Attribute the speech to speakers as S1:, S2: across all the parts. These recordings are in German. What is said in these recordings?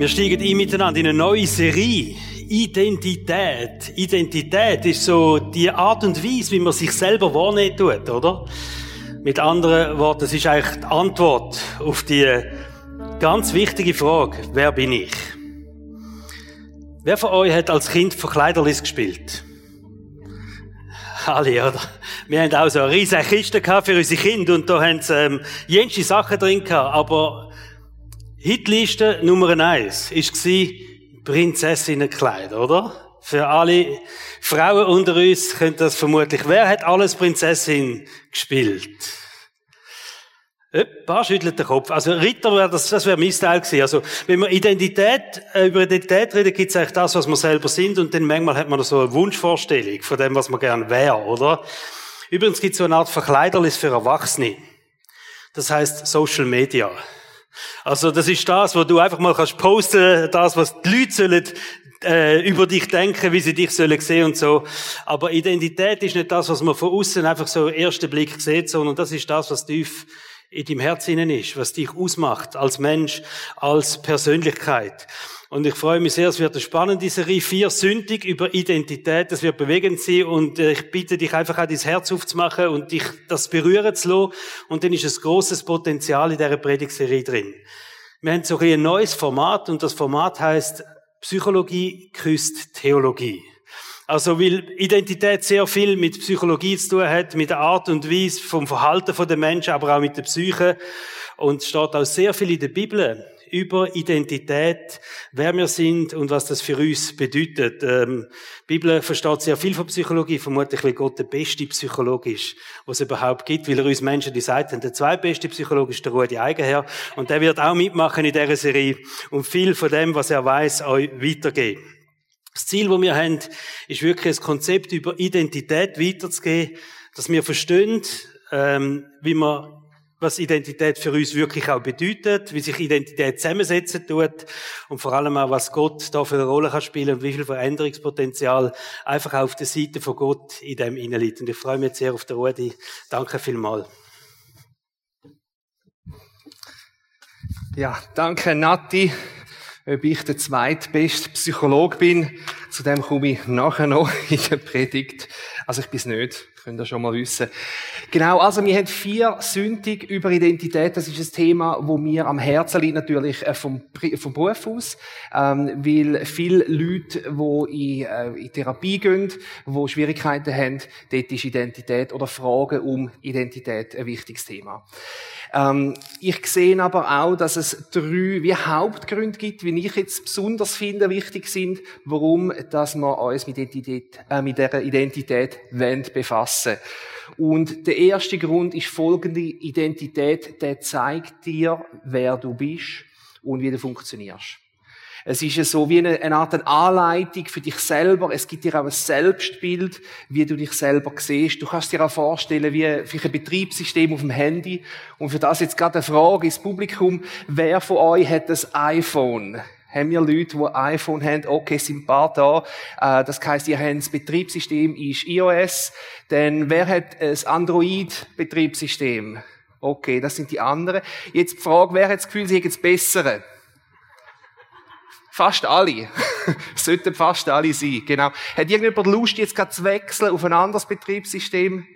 S1: Wir steigen ein miteinander in eine neue Serie. Identität. Identität ist so die Art und Weise, wie man sich selber wahrnehmen tut, oder? Mit anderen Worten, es ist eigentlich die Antwort auf die ganz wichtige Frage, wer bin ich? Wer von euch hat als Kind Verkleiderlis gespielt? Alle, oder? Wir haben auch so eine riesige Kiste für unsere Kinder und da haben sie ähm, jenste Sachen drin gehabt, aber Hitliste Nummer eins war Prinzessinnenkleid, oder? Für alle Frauen unter uns könnte das vermutlich. Wer hat alles Prinzessin gespielt? Ein paar schüttelt den Kopf. Also Ritter wäre das, das wäre mein Teil gewesen. Also wenn man Identität, äh, über Identität redet, gibt es eigentlich das, was wir selber sind und dann manchmal hat man so eine Wunschvorstellung von dem, was man gern wäre, oder? Übrigens gibt es so eine Art Verkleiderlis für Erwachsene. Das heißt Social Media. Also das ist das, wo du einfach mal kannst posten, das, was die Leute sollen äh, über dich denken, wie sie dich sollen sehen und so. Aber Identität ist nicht das, was man von außen einfach so im ersten Blick sieht, sondern das ist das, was tief in deinem Herz innen ist, was dich ausmacht als Mensch, als Persönlichkeit. Und ich freue mich sehr, es wird eine spannende Serie, vier sündig über Identität, das wird bewegend sein und äh, ich bitte dich einfach auch dein Herz aufzumachen und dich das berühren zu lassen und dann ist ein grosses Potenzial in dieser Predigserie drin. Wir haben so ein neues Format und das Format heißt Psychologie küsst Theologie. Also, weil Identität sehr viel mit Psychologie zu tun hat, mit der Art und Weise vom Verhalten der Menschen, aber auch mit der Psyche. Und es steht auch sehr viel in der Bibel über Identität, wer wir sind und was das für uns bedeutet. Ähm, die Bibel versteht sehr viel von Psychologie, vermutlich, weil Gott der beste Psychologe ist, was es überhaupt gibt, weil er uns Menschen die Seite haben. Der zweitbeste Psychologe ist der Rudi Eigenherr und der wird auch mitmachen in dieser Serie und viel von dem, was er weiß, euch weitergeben. Das Ziel, das wir haben, ist wirklich das Konzept über Identität weiterzugeben, dass wir verstehen, ähm, wie man was Identität für uns wirklich auch bedeutet, wie sich Identität zusammensetzen tut und vor allem auch, was Gott da für eine Rolle kann spielen und wie viel Veränderungspotenzial einfach auf der Seite von Gott in dem liegt. Und ich freue mich jetzt sehr auf den Rudi. Danke vielmals.
S2: Ja, danke Nati. Ob ich der zweitbeste Psychologe bin, zu dem komme ich nachher noch in der Predigt. Also ich bin's nicht. Könnt ihr schon mal wissen. Genau, also wir haben vier Sündig über Identität. Das ist ein Thema, wo mir am Herzen liegt, natürlich äh, vom, vom Beruf aus. Ähm, weil viele Leute, die in, äh, in Therapie gehen, die Schwierigkeiten haben, dort ist Identität oder Fragen um Identität ein wichtiges Thema. Ähm, ich sehe aber auch, dass es drei wie Hauptgründe gibt, wie ich jetzt besonders finde, wichtig sind, warum dass wir uns mit, Identität, äh, mit dieser Identität befassen Und der erste Grund ist folgende Identität, der zeigt dir, wer du bist und wie du funktionierst. Es ist so wie eine, eine Art Anleitung für dich selber. Es gibt dir auch ein Selbstbild, wie du dich selber siehst. Du kannst dir auch vorstellen, wie für ein Betriebssystem auf dem Handy. Und für das jetzt gerade eine Frage ins Publikum. Wer von euch hat das iPhone? Haben wir Leute, die iPhone haben? Okay, sind ein paar da. Äh, das heisst, ihr habt das Betriebssystem ist iOS. Denn wer hat ein Android-Betriebssystem? Okay, das sind die anderen. Jetzt die Frage, wer hat das Gefühl, sie hätten das Bessere? Fast alle. Sollten fast alle sein, genau. Hat irgendjemand Lust, jetzt gerade zu wechseln auf ein anderes Betriebssystem?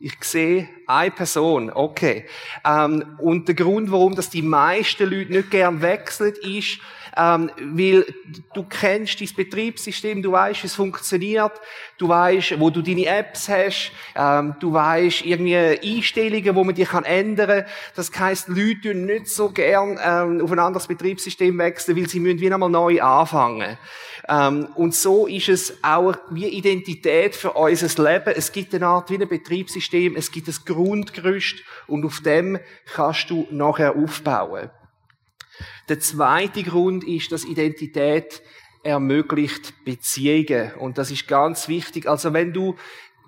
S2: Ich sehe eine Person, okay. Ähm, und der Grund, warum das die meisten Leute nicht gern wechseln, ist, ähm, weil du kennst dein Betriebssystem, du weißt, wie es funktioniert, du weißt, wo du deine Apps hast, ähm, du weißt irgendwie Einstellungen, wo man die kann ändern. Das heisst, Leute nicht so gern ähm, auf ein anderes Betriebssystem wechseln, weil sie müssen wieder einmal neu anfangen. Ähm, und so ist es auch wie Identität für unser Leben. Es gibt eine Art wie ein Betriebssystem, es gibt ein Grundgerüst und auf dem kannst du nachher aufbauen. Der zweite Grund ist, dass Identität ermöglicht Beziehungen. Und das ist ganz wichtig. Also wenn du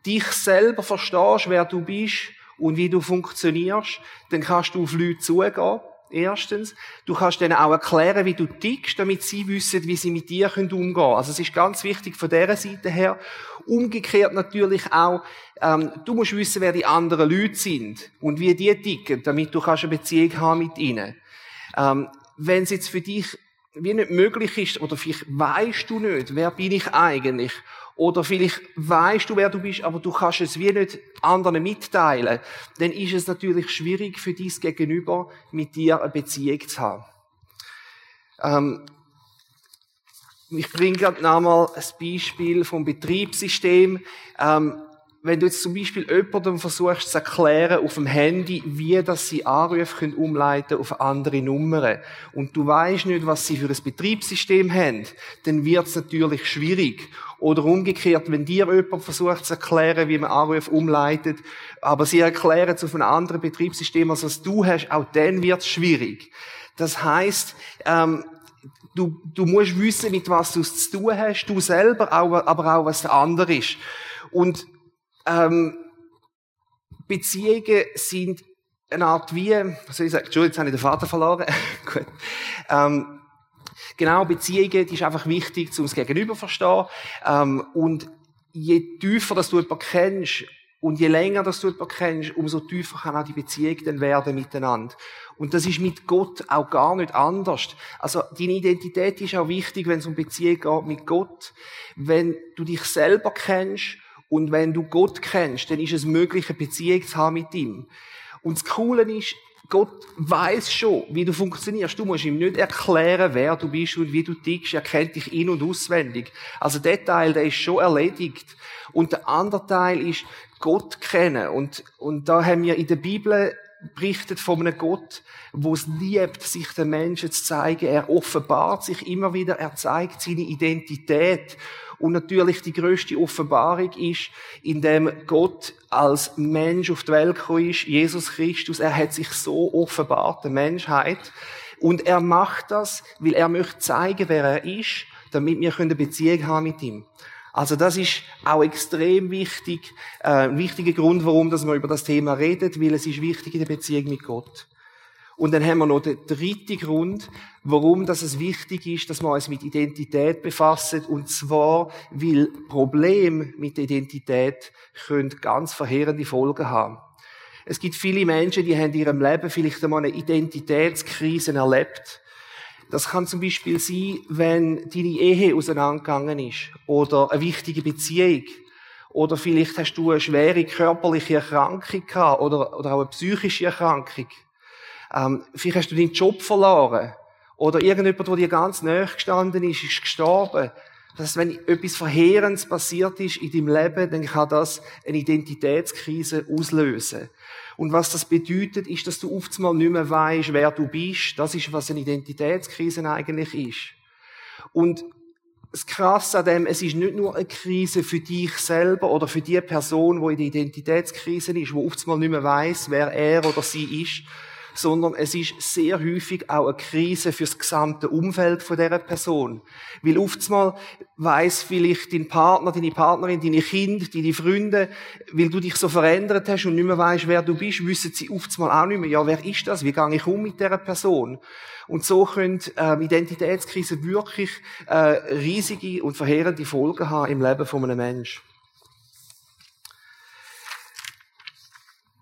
S2: dich selber verstehst, wer du bist und wie du funktionierst, dann kannst du auf Leute zugehen. Erstens. Du kannst denen auch erklären, wie du tickst, damit sie wissen, wie sie mit dir umgehen können. Also es ist ganz wichtig von dieser Seite her. Umgekehrt natürlich auch, ähm, du musst wissen, wer die anderen Leute sind und wie die ticken, damit du kannst eine Beziehung haben mit ihnen. Ähm, wenn es jetzt für dich wie nicht möglich ist, oder vielleicht weißt du nicht, wer bin ich eigentlich? Oder vielleicht weißt du, wer du bist, aber du kannst es wie nicht anderen mitteilen. Dann ist es natürlich schwierig für dies Gegenüber, mit dir eine Beziehung zu haben. Ähm, ich bringe gerade nochmal ein Beispiel vom Betriebssystem. Ähm, wenn du jetzt zum Beispiel jemandem versuchst zu erklären auf dem Handy, wie das sie Anrufe können umleiten auf andere Nummern und du weißt nicht, was sie für ein Betriebssystem haben, dann wird es natürlich schwierig. Oder umgekehrt, wenn dir jemand versucht zu erklären, wie man Anrufe umleitet, aber sie erklären es auf ein anderes Betriebssystem, als was du hast, auch dann wird es schwierig. Das heißt, ähm, du, du musst wissen, mit was du es zu tun hast, du selber, aber auch was der andere ist. Und ähm, Beziehungen sind eine Art wie, was soll ich sagen, Entschuldigung, jetzt habe ich den Vater verloren. Gut. Ähm, genau, Beziehungen, die ist einfach wichtig, um das Gegenüber zu verstehen. Ähm, und je tiefer, dass du jemanden kennst, und je länger dass du jemanden kennst, umso tiefer kann auch die Beziehung dann werden miteinander. Und das ist mit Gott auch gar nicht anders. Also, deine Identität ist auch wichtig, wenn es um Beziehung geht mit Gott. Wenn du dich selber kennst und wenn du Gott kennst, dann ist es möglich, eine Beziehung zu haben mit ihm. Und das Coole ist, Gott weiß schon, wie du funktionierst. Du musst ihm nicht erklären, wer du bist und wie du tickst. Er kennt dich in- und auswendig. Also der Teil, der ist schon erledigt. Und der andere Teil ist Gott kennen. Und, und da haben wir in der Bibel berichtet von einem Gott, wo es liebt, sich den Menschen zu zeigen. Er offenbart sich immer wieder, er zeigt seine Identität. Und natürlich die größte Offenbarung ist, indem Gott als Mensch auf die Welt gekommen ist, Jesus Christus, er hat sich so offenbart, der Menschheit. Und er macht das, weil er möchte zeigen, wer er ist, damit wir eine Beziehung haben mit ihm. Also das ist auch extrem wichtig, äh, ein wichtiger Grund, warum dass man über das Thema redet, weil es ist wichtig in der Beziehung mit Gott. Und dann haben wir noch den dritten Grund, warum das es wichtig ist, dass wir uns mit Identität befassen. Und zwar, weil Probleme mit Identität können ganz verheerende Folgen haben. Es gibt viele Menschen, die haben in ihrem Leben vielleicht einmal eine Identitätskrise erlebt. Das kann zum Beispiel sein, wenn deine Ehe auseinandergegangen ist oder eine wichtige Beziehung oder vielleicht hast du eine schwere körperliche Erkrankung gehabt oder, oder auch eine psychische Erkrankung. Ähm, vielleicht hast du deinen Job verloren. Oder irgendjemand, der dir ganz nahe gestanden ist, ist gestorben. Das heißt, wenn etwas Verheerendes passiert ist in deinem Leben, dann kann das eine Identitätskrise auslösen. Und was das bedeutet, ist, dass du oft mal nicht mehr weißt, wer du bist. Das ist, was eine Identitätskrise eigentlich ist. Und das Krasse an dem, es ist nicht nur eine Krise für dich selber oder für die Person, die in der Identitätskrise ist, wo oft mal nicht mehr weiss, wer er oder sie ist, sondern es ist sehr häufig auch eine Krise für das gesamte Umfeld von dieser Person. Weil oftmals weiss vielleicht dein Partner, deine Partnerin, deine Kinder, deine Freunde, weil du dich so verändert hast und nicht mehr weißt, wer du bist, wissen sie oftmals auch nicht mehr, ja, wer ist das? Wie gehe ich um mit dieser Person? Und so können ähm, Identitätskrisen wirklich äh, riesige und verheerende Folgen haben im Leben von einem Menschen.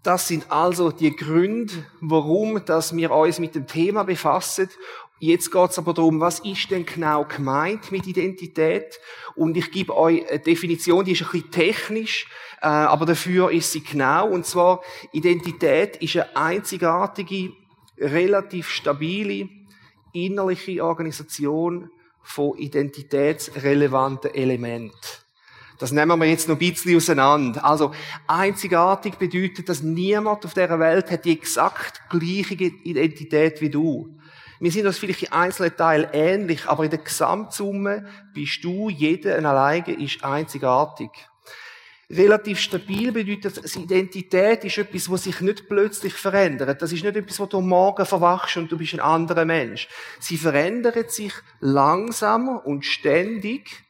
S2: Das sind also die Gründe, warum dass wir uns mit dem Thema befassen. Jetzt geht es aber darum, was ist denn genau gemeint mit Identität? Und ich gebe euch eine Definition, die ist ein bisschen technisch, äh, aber dafür ist sie genau. Und zwar, Identität ist eine einzigartige, relativ stabile, innerliche Organisation von identitätsrelevanten Elementen. Das nehmen wir jetzt noch ein bisschen auseinander. Also, einzigartig bedeutet, dass niemand auf dieser Welt hat die exakt gleiche Identität wie du. Wir sind uns vielleicht in einzelnen Teilen ähnlich, aber in der Gesamtsumme bist du, jeder alleine ist einzigartig. Relativ stabil bedeutet, dass Identität ist etwas, was sich nicht plötzlich verändert. Das ist nicht etwas, wo du morgen verwachst und du bist ein anderer Mensch. Sie verändert sich langsam und ständig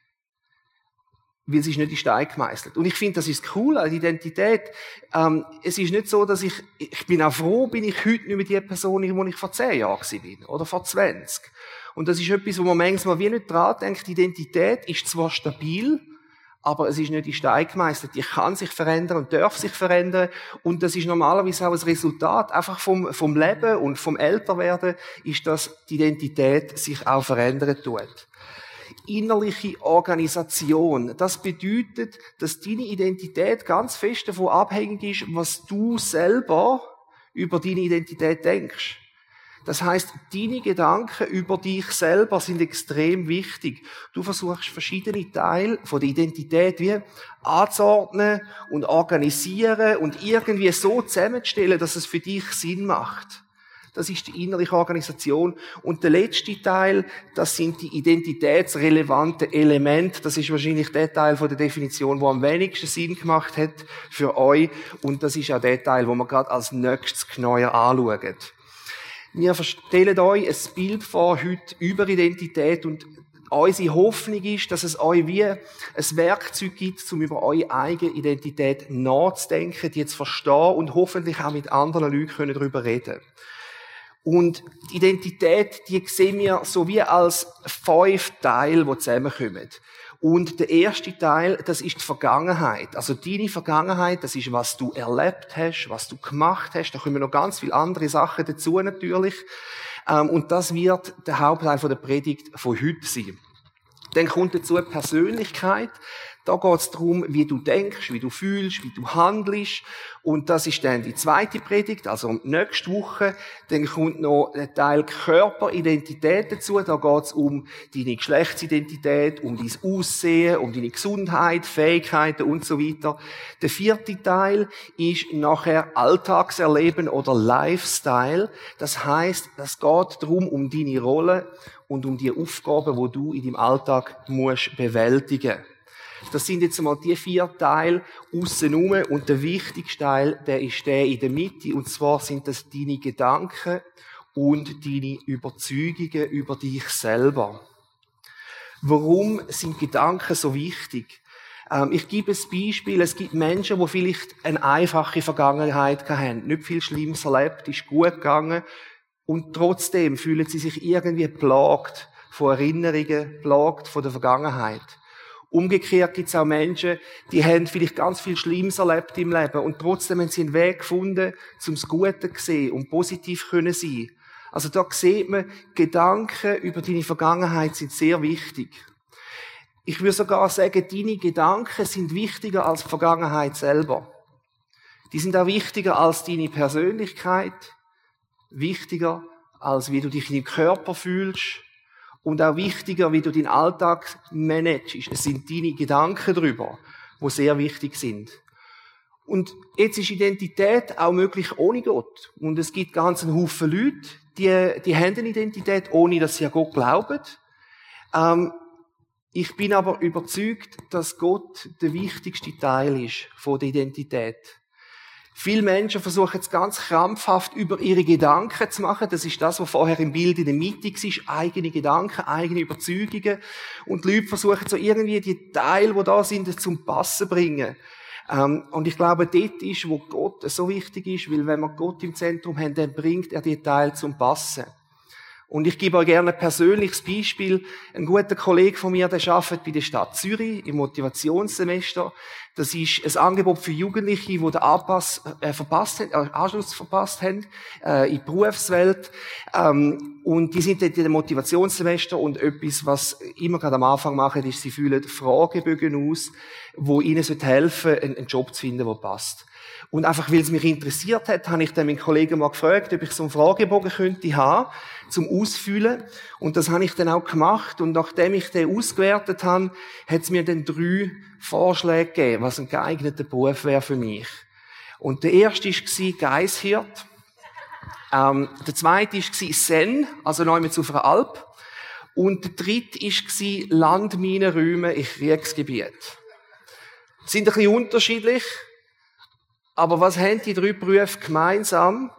S2: weil sie ist nicht in Stein gemeißelt. Und ich finde, das ist cool an Identität. Ähm, es ist nicht so, dass ich, ich bin auch froh, bin ich heute nicht mehr die Person, die ich vor zehn Jahren bin. Oder vor 20. Und das ist etwas, wo man manchmal wie nicht dran denkt. Identität ist zwar stabil, aber es ist nicht in Stein gemeißelt. Die kann sich verändern und darf sich verändern. Und das ist normalerweise auch ein Resultat einfach vom, vom Leben und vom Älterwerden, ist, dass die Identität sich auch verändern tut. Innerliche Organisation. Das bedeutet, dass deine Identität ganz fest davon abhängig ist, was du selber über deine Identität denkst. Das heißt, deine Gedanken über dich selber sind extrem wichtig. Du versuchst verschiedene Teile von der Identität wie anzuordnen und organisieren und irgendwie so zusammenzustellen, dass es für dich Sinn macht. Das ist die innerliche Organisation. Und der letzte Teil, das sind die identitätsrelevanten Elemente. Das ist wahrscheinlich der Teil von der Definition, wo am wenigsten Sinn gemacht hat für euch. Und das ist auch der Teil, wo wir gerade als nächstes genauer anschauen. Wir stellen euch ein Bild vor heute über Identität und unsere Hoffnung ist, dass es euch wie ein Werkzeug gibt, um über eure eigene Identität nachzudenken, die zu verstehen und hoffentlich auch mit anderen Leuten darüber reden Und die Identität, die sehen wir so wie als fünf Teile, die zusammenkommen. Und der erste Teil, das ist die Vergangenheit. Also deine Vergangenheit, das ist, was du erlebt hast, was du gemacht hast. Da kommen noch ganz viele andere Sachen dazu natürlich. Ähm, und das wird der Hauptteil der Predigt von heute sein. Dann kommt dazu Persönlichkeit. Da geht es darum, wie du denkst, wie du fühlst, wie du handelst. Und das ist dann die zweite Predigt, also nächste Woche. Dann kommt noch der Teil Körperidentität dazu. Da geht es um deine Geschlechtsidentität, um dein Aussehen, um deine Gesundheit, Fähigkeiten und so weiter. Der vierte Teil ist nachher Alltagserleben oder Lifestyle. Das heißt, das geht darum, um deine Rolle und um die Aufgaben, wo du in deinem Alltag musst bewältigen. Das sind jetzt einmal die vier Teile aussen und der wichtigste Teil, der ist der in der Mitte und zwar sind das deine Gedanken und deine Überzeugungen über dich selber. Warum sind Gedanken so wichtig? Ähm, ich gebe ein Beispiel. Es gibt Menschen, die vielleicht eine einfache Vergangenheit haben, nicht viel Schlimmes erlebt, ist gut gegangen und trotzdem fühlen sie sich irgendwie plagt von Erinnerungen, plagt von der Vergangenheit. Umgekehrt gibt es auch Menschen, die haben vielleicht ganz viel Schlimmes erlebt im Leben und trotzdem haben sie einen Weg gefunden, zum Gute zu sehen und positiv können sein. Also da sieht man, Gedanken über deine Vergangenheit sind sehr wichtig. Ich würde sogar sagen, deine Gedanken sind wichtiger als die Vergangenheit selber. Die sind auch wichtiger als deine Persönlichkeit, wichtiger als wie du dich in deinem Körper fühlst, und auch wichtiger, wie du deinen Alltag managst. Es sind deine Gedanken darüber, wo sehr wichtig sind. Und jetzt ist Identität auch möglich ohne Gott. Und es gibt ganz einen Haufen Leute, die, die haben eine Identität, ohne dass sie an Gott glauben. Ähm, ich bin aber überzeugt, dass Gott der wichtigste Teil ist von der Identität. Viele Menschen versuchen es ganz krampfhaft über ihre Gedanken zu machen. Das ist das, was vorher im Bild in der Mitte war. Eigene Gedanken, eigene Überzeugungen. Und die Leute versuchen so irgendwie die Teile, die da sind, zum Passen bringen. Ähm, und ich glaube, dort ist, wo Gott so wichtig ist, weil wenn wir Gott im Zentrum haben, dann bringt er die Teile zum Passen. Und ich gebe euch gerne ein persönliches Beispiel. Ein guter Kollege von mir, der arbeitet bei der Stadt Zürich im Motivationssemester. Das ist ein Angebot für Jugendliche, die den Anpass, äh, verpasst haben, äh, Anschluss verpasst haben, äh, in die Berufswelt. Ähm, und die sind dort in dem Motivationssemester und etwas, was immer gerade am Anfang machen, ist, sie fühlen Fragebögen aus, wo ihnen helfen sollen, einen Job zu finden, der passt. Und einfach, weil es mich interessiert hat, habe ich dann meinen Kollegen mal gefragt, ob ich so einen Fragebogen könnte haben, zum Ausfüllen. Und das habe ich dann auch gemacht. Und nachdem ich den ausgewertet habe, hat es mir dann drei Vorschläge gegeben, was ein geeigneter Beruf wäre für mich. Und der erste war Geishirt. Ähm, der zweite war Sen, also neu auf einer Alp. Und der dritte war Landminenräume in Kriegsgebiet. sind ein bisschen unterschiedlich. Aber was haben die drei Berufe gemeinsam?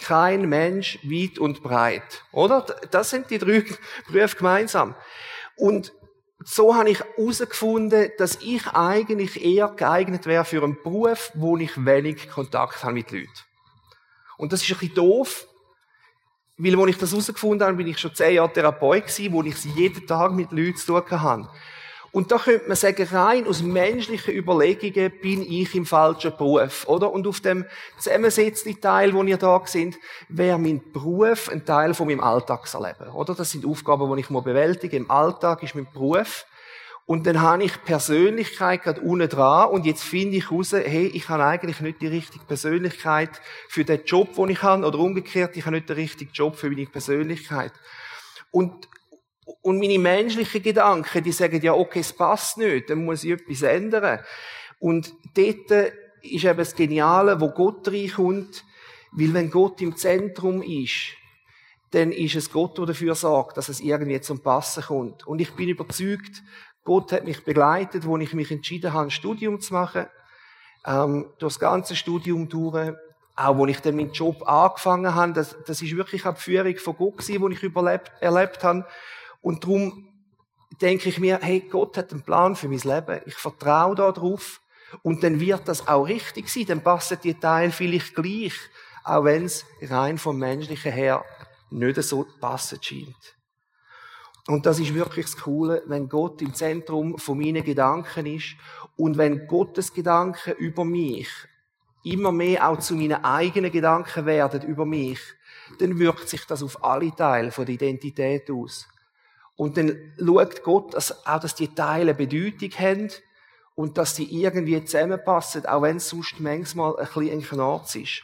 S2: Kein Mensch weit und breit. Oder? Das sind die drei Berufe gemeinsam. Und so habe ich herausgefunden, dass ich eigentlich eher geeignet wäre für einen Beruf, wo ich wenig Kontakt habe mit Leuten. Und das ist ein bisschen doof, weil, als ich das herausgefunden habe, bin ich schon zehn Jahre Therapeut gewesen, wo ich jeden Tag mit Leuten zu tun hatte. Und da könnte man sagen, rein aus menschlichen Überlegungen bin ich im falschen Beruf, oder? Und auf dem zusammensetzten Teil, wo ihr da sind, wäre mein Beruf ein Teil von meinem Alltagserleben, oder? Das sind Aufgaben, die ich mal bewältige. Im Alltag ist mein Beruf. Und dann habe ich Persönlichkeit gerade unten dran und jetzt finde ich raus, hey, ich habe eigentlich nicht die richtige Persönlichkeit für den Job, den ich habe, oder umgekehrt, ich habe nicht den richtigen Job für meine Persönlichkeit. Und und meine menschlichen Gedanken, die sagen ja, okay, es passt nicht, dann muss ich etwas ändern. Und dort ist eben das Geniale, wo Gott reinkommt, weil wenn Gott im Zentrum ist, dann ist es Gott, der dafür sorgt, dass es irgendwie zum Passen kommt. Und ich bin überzeugt, Gott hat mich begleitet, wo ich mich entschieden habe, ein Studium zu machen. Ähm, durch das ganze Studium durch, auch wo ich dann meinen Job angefangen habe, das, das ist wirklich eine Führung von Gott gewesen, die ich überlebt, erlebt habe. Und darum denke ich mir, hey, Gott hat einen Plan für mein Leben. Ich vertraue darauf. Und dann wird das auch richtig sein. Dann passen die Teile vielleicht gleich. Auch wenn es rein vom Menschlichen her nicht so passend scheint. Und das ist wirklich das Coole, wenn Gott im Zentrum von meinen Gedanken ist und wenn Gottes Gedanken über mich immer mehr auch zu meinen eigenen Gedanken werden über mich, dann wirkt sich das auf alle Teile von der Identität aus. Und dann schaut Gott, dass auch, dass die Teile Bedeutung haben und dass die irgendwie zusammenpassen, auch wenn es sonst manchmal ein bisschen ein Knarz ist.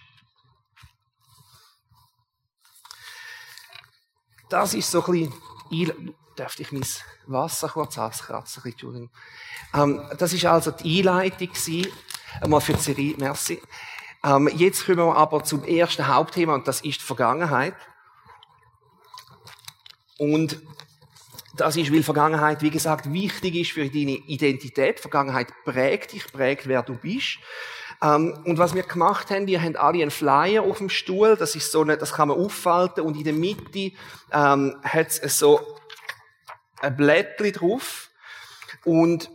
S2: Das ist so ein bisschen, dürfte ich mein Wasser kurz auskratzen, Entschuldigung. Ähm, das ist also die Einleitung gewesen, einmal für die Serie, merci. Ähm, jetzt kommen wir aber zum ersten Hauptthema und das ist die Vergangenheit. Und das ist, weil Vergangenheit, wie gesagt, wichtig ist für deine Identität. Vergangenheit prägt dich, prägt, wer du bist. Ähm, und was wir gemacht haben, wir haben alle einen Flyer auf dem Stuhl. Das ist so eine, das kann man auffalten. Und in der Mitte ähm, hat es so ein Blättchen drauf. Und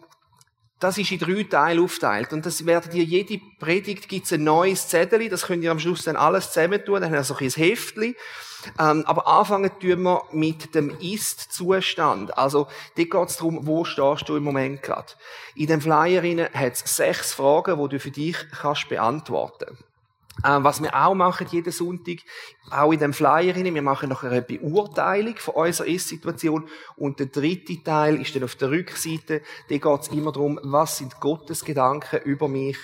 S2: das ist in drei Teile aufteilt. Und das werdet ihr, jede Predigt gibt's ein neues Zettel. Das könnt ihr am Schluss dann alles zusammentun. Dann haben wir so ein Heftchen. Ähm, aber anfangen tun wir mit dem Ist-Zustand. Also, dort geht es darum, wo stehst du im Moment gerade. In dem Flyer hat es sechs Fragen, die du für dich kannst beantworten ähm, was wir auch machen jeden Sonntag, auch in dem Flyer wir machen noch eine Beurteilung von unserer Ist-Situation. Und der dritte Teil ist dann auf der Rückseite, da geht es immer darum, was sind Gottes Gedanken über mich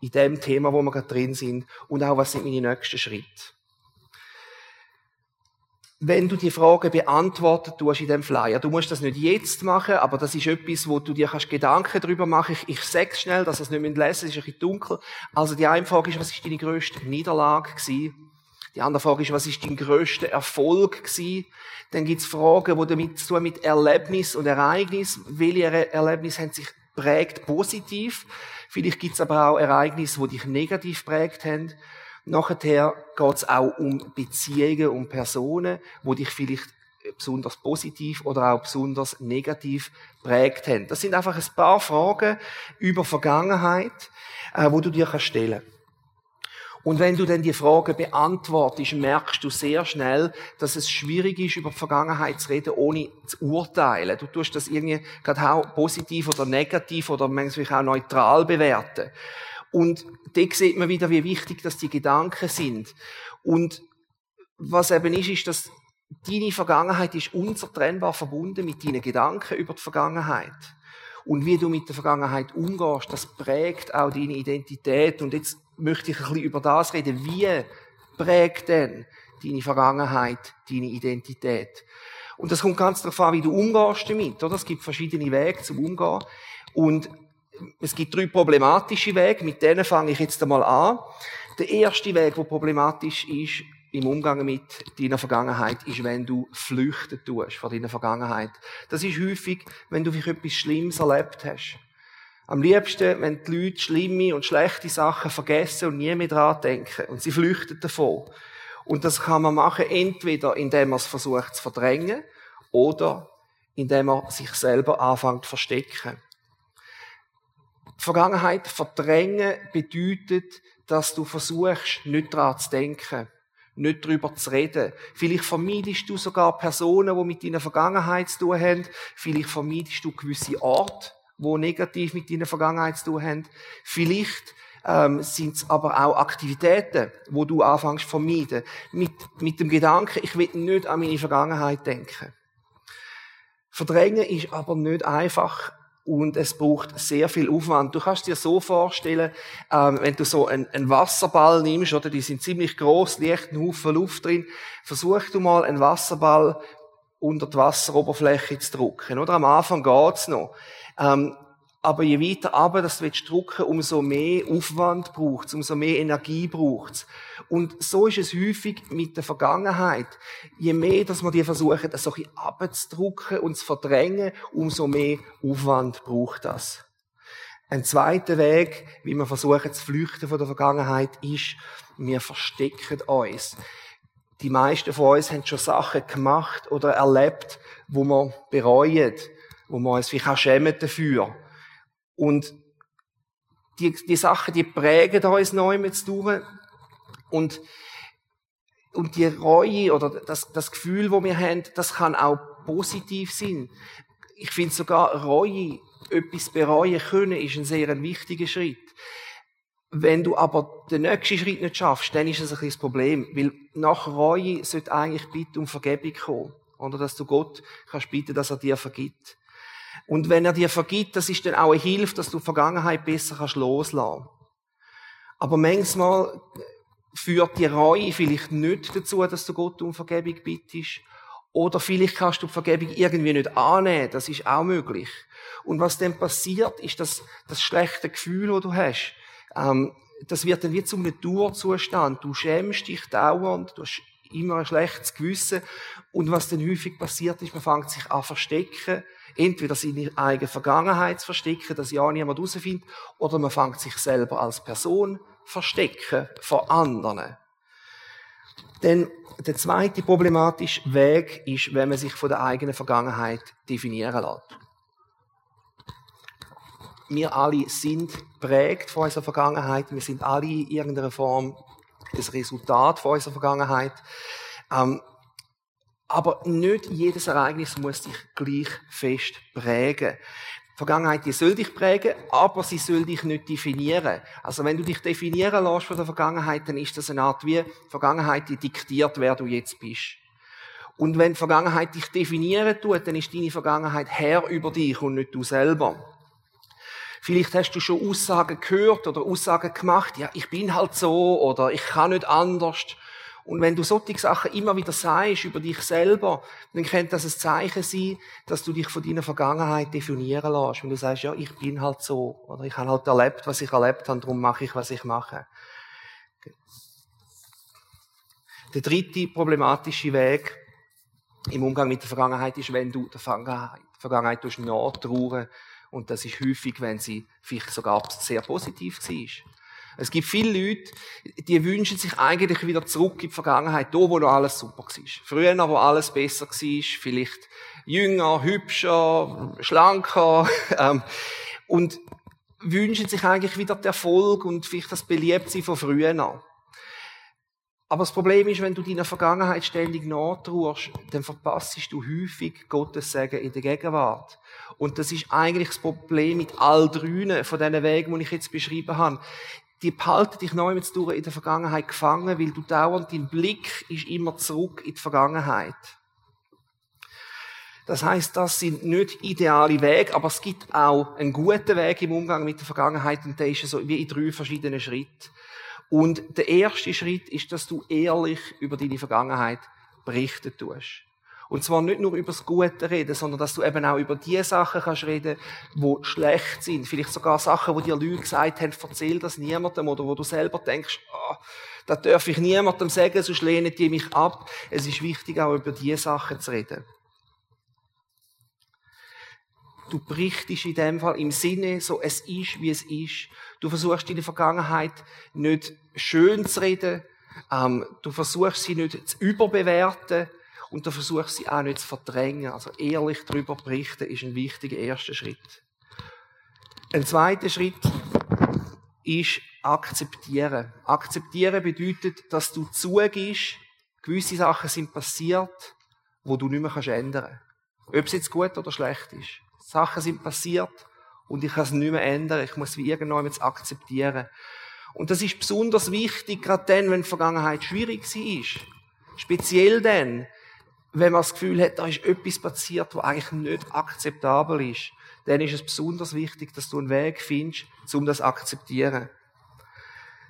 S2: in dem Thema, wo wir gerade drin sind. Und auch was sind meine nächsten Schritte wenn du die Frage beantworten tust in dem Flyer. Du musst das nicht jetzt machen, aber das ist etwas, wo du dir kannst Gedanken darüber machen. Ich, ich sage schnell, dass es nicht lesen müsst, es ist ein bisschen dunkel. Also die eine Frage ist, was ist deine grösste Niederlage gewesen? Die andere Frage ist, was ist dein grösster Erfolg gewesen? Dann gibt's Fragen, die damit zu tun mit Erlebnis und Ereignis. Welche Erlebnisse haben sich prägt positiv? Vielleicht gibt's aber auch Ereignisse, die dich negativ prägt haben. Nachher geht es auch um Beziehungen, um Personen, wo dich vielleicht besonders positiv oder auch besonders negativ prägt haben. Das sind einfach ein paar Fragen über Vergangenheit, äh, wo du dir kannst stellen und wenn du dann die Fragen beantwortest, merkst du sehr schnell, dass es schwierig ist, über die Vergangenheit zu reden, ohne zu urteilen. Du tust das irgendwie gerade auch positiv oder negativ oder manchmal auch neutral bewerten. Und da sieht man wieder, wie wichtig dass die Gedanken sind. Und was eben ist, ist, dass deine Vergangenheit ist unzertrennbar verbunden mit deinen Gedanken über die Vergangenheit. Und wie du mit der Vergangenheit umgehst, das prägt auch deine Identität. Und jetzt möchte ich ein bisschen über das reden. Wie prägt denn deine Vergangenheit deine Identität? Und das kommt ganz darauf an, wie du umgehst damit, oder? Es gibt verschiedene Wege zum Umgehen. Und es gibt drei problematische Wege, mit denen fange ich jetzt einmal an. Der erste Weg, der problematisch ist im Umgang mit deiner Vergangenheit, ist, wenn du flüchten tust von deiner Vergangenheit. Das ist häufig, wenn du etwas Schlimmes erlebt hast. Am liebsten, wenn die Leute schlimme und schlechte Sachen vergessen und nie mehr dran denken. Und sie flüchten davon. Und das kann man machen, entweder indem man es versucht zu verdrängen oder indem man sich selber anfängt zu verstecken. Vergangenheit verdrängen bedeutet, dass du versuchst, nicht daran zu denken. nicht darüber zu reden. Vielleicht vermeidest du sogar Personen, die mit deiner Vergangenheit zu tun haben. Vielleicht vermeidest du gewisse Orte, die negativ mit deiner Vergangenheit zu tun haben. Vielleicht ähm, sind es aber auch Aktivitäten, wo du anfängst zu vermeiden. Mit, mit dem Gedanken, ich will nicht an meine Vergangenheit denken. Verdrängen ist aber nicht einfach und es braucht sehr viel Aufwand. Du kannst dir so vorstellen, ähm, wenn du so einen, einen, Wasserball nimmst, oder die sind ziemlich groß, liegt ein Haufen Luft drin, versuch du mal einen Wasserball unter die Wasseroberfläche zu drücken. Oder am Anfang geht's noch. Ähm, aber je weiter aber das du drücken, umso mehr Aufwand braucht's, umso mehr Energie braucht's. Und so ist es häufig mit der Vergangenheit. Je mehr, dass wir die versuchen, das so ein bisschen abzudrücken und zu verdrängen, umso mehr Aufwand braucht das. Ein zweiter Weg, wie wir versuchen zu flüchten von der Vergangenheit, ist, wir verstecken uns. Die meisten von uns haben schon Sachen gemacht oder erlebt, wo wir bereuen, wo wir uns vielleicht auch schämen dafür. Und die, die Sachen, die prägen uns neu mit durch. Und, und die Reue oder das, das Gefühl, wo wir haben, das kann auch positiv sein. Ich finde sogar Reue, etwas bereuen können, ist ein sehr wichtiger Schritt. Wenn du aber den nächsten Schritt nicht schaffst, dann ist es ein bisschen das Problem. Weil nach Reue sollte eigentlich Bitte um Vergebung kommen. Oder dass du Gott kannst bitten, dass er dir vergibt. Und wenn er dir vergibt, das ist dann auch eine Hilfe, dass du die Vergangenheit besser kannst loslassen. Aber manchmal führt die Reue vielleicht nicht dazu, dass du Gott um Vergebung bittest. Oder vielleicht kannst du die Vergebung irgendwie nicht annehmen. Das ist auch möglich. Und was dann passiert, ist dass das schlechte Gefühl, das du hast. Ähm, das wird dann wie zum Naturzustand. Du schämst dich dauernd, du hast immer ein schlechtes Gewissen. Und was dann häufig passiert ist, man fängt sich an verstecken entweder seine eigene Vergangenheit zu verstecken, dass ja niemand herausfindet, oder man fängt sich selber als Person verstecken vor anderen. Denn der zweite problematische Weg ist, wenn man sich von der eigenen Vergangenheit definieren lässt. Wir alle sind prägt von unserer Vergangenheit. Wir sind alle in irgendeiner Form das Resultat von unserer Vergangenheit. Ähm, aber nicht jedes Ereignis muss dich gleich fest prägen. Die Vergangenheit, die soll dich prägen, aber sie soll dich nicht definieren. Also wenn du dich definieren lässt von der Vergangenheit, dann ist das eine Art wie Vergangenheit, die diktiert, wer du jetzt bist. Und wenn die Vergangenheit dich definieren tut, dann ist deine Vergangenheit Herr über dich und nicht du selber. Vielleicht hast du schon Aussagen gehört oder Aussagen gemacht, ja, ich bin halt so oder ich kann nicht anders. Und wenn du solche Sachen immer wieder sagst über dich selber, dann könnte das ein Zeichen sein, dass du dich von deiner Vergangenheit definieren lässt. Wenn du sagst, ja, ich bin halt so, oder ich habe halt erlebt, was ich erlebt habe, darum mache ich, was ich mache. Der dritte problematische Weg im Umgang mit der Vergangenheit ist, wenn du der Vergangenheit, Vergangenheit nachtrauern und das ist häufig, wenn sie vielleicht sogar sehr positiv war. Es gibt viele Leute, die wünschen sich eigentlich wieder zurück in die Vergangenheit, da wo noch alles super war. Früher, wo alles besser war, vielleicht jünger, hübscher, schlanker, ähm, und wünschen sich eigentlich wieder den Erfolg und vielleicht das Beliebtsein von früher. Aber das Problem ist, wenn du deiner Vergangenheit ständig nachtrauerst, dann verpasst du häufig Gottes Segen in der Gegenwart. Und das ist eigentlich das Problem mit all drei von diesen Wegen, die ich jetzt beschrieben habe die behalten dich neu mit durch in der Vergangenheit gefangen, weil du dauernd dein Blick ist immer zurück in die Vergangenheit. Das heißt, das sind nicht ideale Wege, aber es gibt auch einen guten Weg im Umgang mit der Vergangenheit und der ist so wie in drei verschiedenen Schritten. Und der erste Schritt ist, dass du ehrlich über deine Vergangenheit berichten tust. Und zwar nicht nur über das Gute reden, sondern dass du eben auch über die Sachen kannst reden, die schlecht sind. Vielleicht sogar Sachen, wo dir Leute gesagt haben, erzähl das niemandem oder wo du selber denkst, oh, das darf ich niemandem sagen, sonst lehnen die mich ab. Es ist wichtig, auch über die Sachen zu reden. Du berichtest in dem Fall im Sinne, so es ist, wie es ist. Du versuchst in der Vergangenheit nicht schön zu reden. Ähm, du versuchst sie nicht zu überbewerten und du versuchst sie auch nicht zu verdrängen. Also ehrlich darüber berichten ist ein wichtiger erster Schritt. Ein zweiter Schritt ist akzeptieren. Akzeptieren bedeutet, dass du zugibst, Gewisse Sachen sind passiert, wo du nicht mehr ändern kannst. Ob es jetzt gut oder schlecht ist. Sachen sind passiert und ich kann es nicht mehr ändern. Ich muss wie irgendwann akzeptieren. Und das ist besonders wichtig, gerade dann, wenn die Vergangenheit schwierig war. Speziell dann, wenn man das Gefühl hat, da ist etwas passiert, was eigentlich nicht akzeptabel ist. Dann ist es besonders wichtig, dass du einen Weg findest, um das zu akzeptieren.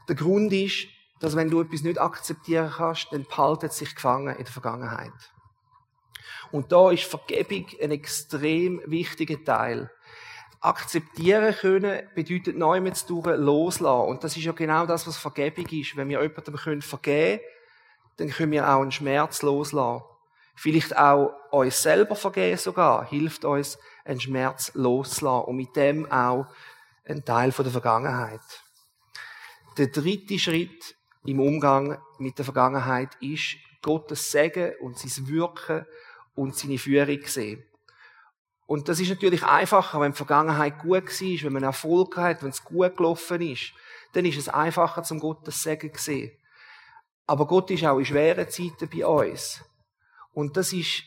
S2: Der Grund ist, dass wenn du etwas nicht akzeptieren kannst, dann behaltet sich gefangen in der Vergangenheit. Und da ist Vergebung ein extrem wichtiger Teil. Akzeptieren können bedeutet neu mit durch loslassen. Und das ist ja genau das, was Vergebung ist. Wenn wir jemandem vergeben können, dann können wir auch einen Schmerz loslassen. Vielleicht auch uns selber vergeben sogar, hilft uns, einen Schmerz loszulassen und mit dem auch ein Teil der Vergangenheit. Der dritte Schritt im Umgang mit der Vergangenheit ist, Gottes Segen und sein Wirken und seine Führung sehen. Und das ist natürlich einfacher, wenn die Vergangenheit gut war, wenn man Erfolg hat, wenn es gut gelaufen ist. Dann ist es einfacher, zum Gottes Segen zu sehen. Aber Gott ist auch in schweren Zeiten bei uns. Und das ist,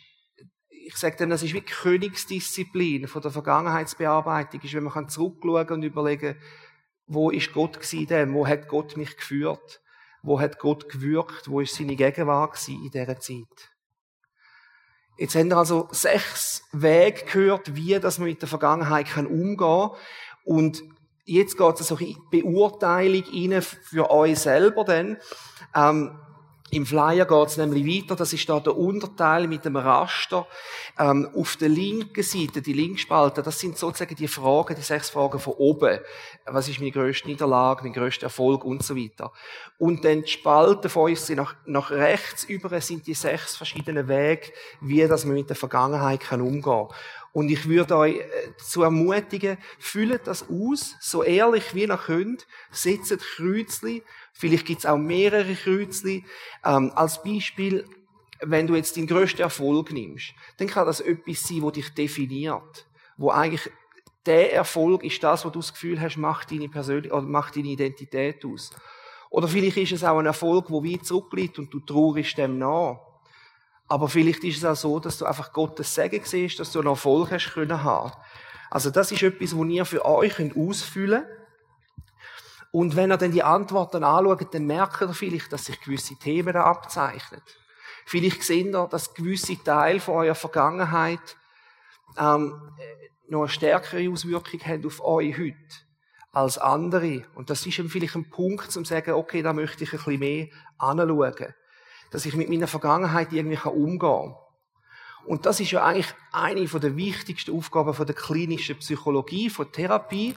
S2: ich sage dann, das ist wie die Königsdisziplin von der Vergangenheitsbearbeitung, ist, wenn man zurückschauen und überlegen, wo ist Gott gewesen, wo hat Gott mich geführt, wo hat Gott gewirkt, wo ist seine Gegenwart in dieser Zeit. Jetzt haben wir also sechs Wege gehört, wie dass man mit der Vergangenheit kann umgehen kann. Und jetzt geht es also in die Beurteilung rein für euch selber dann. Ähm, im Flyer geht es nämlich weiter, das ist da der Unterteil mit dem Raster. Ähm, auf der linken Seite, die Linkspalte, das sind sozusagen die Fragen, die sechs Fragen von oben. Was ist meine grösste Niederlage, mein grösster Erfolg und so weiter. Und dann die Spalten von uns nach, nach rechts über sind die sechs verschiedenen Wege, wie das man mit der Vergangenheit kann umgehen kann. Und ich würde euch äh, zu ermutigen, füllt das aus, so ehrlich wie ihr könnt, setzt Kreuzli Vielleicht gibt's auch mehrere Kreuzli. Ähm, als Beispiel, wenn du jetzt deinen grössten Erfolg nimmst, dann kann das etwas sein, wo dich definiert. Wo eigentlich der Erfolg ist das, wo du das Gefühl hast, macht deine Persönlichkeit oder macht deine Identität aus. Oder vielleicht ist es auch ein Erfolg, wo weit zurückliegt und du traurig dem nach. Aber vielleicht ist es auch so, dass du einfach Gottes Segen siehst, dass du einen Erfolg hast können haben. Also das ist etwas, wo ihr für euch ausfüllen könnt. Und wenn ihr dann die Antworten anschaut, dann merkt ihr vielleicht, dass sich gewisse Themen abzeichnen. Vielleicht seht ihr, dass gewisse Teile von eurer Vergangenheit ähm, noch eine stärkere Auswirkung haben auf euch heute als andere. Und das ist vielleicht ein Punkt, um zu sagen, okay, da möchte ich ein bisschen mehr anschauen. Dass ich mit meiner Vergangenheit irgendwie umgehen kann. Und das ist ja eigentlich eine der wichtigsten Aufgaben der klinischen Psychologie, von Therapie,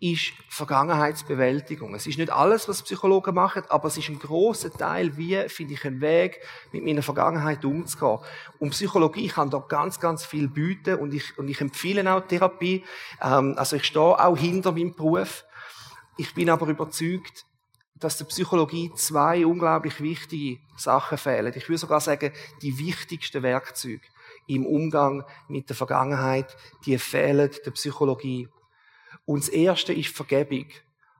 S2: ist Vergangenheitsbewältigung. Es ist nicht alles, was Psychologen machen, aber es ist ein großer Teil, wie finde ich einen Weg, mit meiner Vergangenheit umzugehen. Und Psychologie kann da ganz, ganz viel bieten und ich, und ich empfehle auch Therapie. Ähm, also ich stehe auch hinter meinem Beruf. Ich bin aber überzeugt, dass der Psychologie zwei unglaublich wichtige Sachen fehlen. Ich würde sogar sagen, die wichtigsten Werkzeuge im Umgang mit der Vergangenheit, die fehlen der Psychologie. Und das erste ist Vergebung.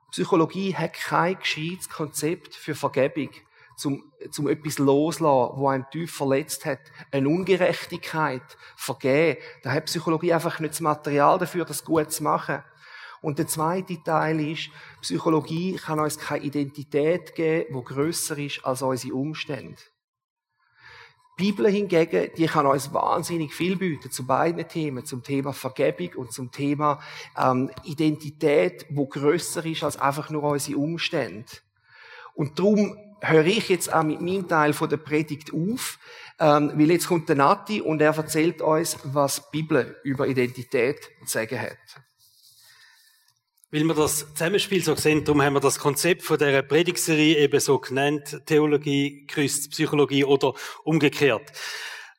S2: Psychologie hat kein gescheites Konzept für Vergebung, zum, zum etwas loslassen, wo einem tief verletzt hat. Eine Ungerechtigkeit, vergeben. Da hat Psychologie einfach nicht das Material dafür, das gut zu machen. Und der zweite Teil ist, Psychologie kann uns keine Identität geben, die grösser ist als unsere Umstände. Bibel hingegen, die kann uns wahnsinnig viel bieten zu beiden Themen, zum Thema Vergebung und zum Thema ähm, Identität, wo größer ist als einfach nur unsere Umstände. Und darum höre ich jetzt auch mit meinem Teil von der Predigt auf, ähm, weil jetzt kommt der Nati und er erzählt uns, was die Bibel über Identität zu sagen hat.
S1: Weil wir das Zusammenspiel so sehen, darum haben wir das Konzept von dieser Predigserie eben so genannt, Theologie, Christ, Psychologie oder umgekehrt.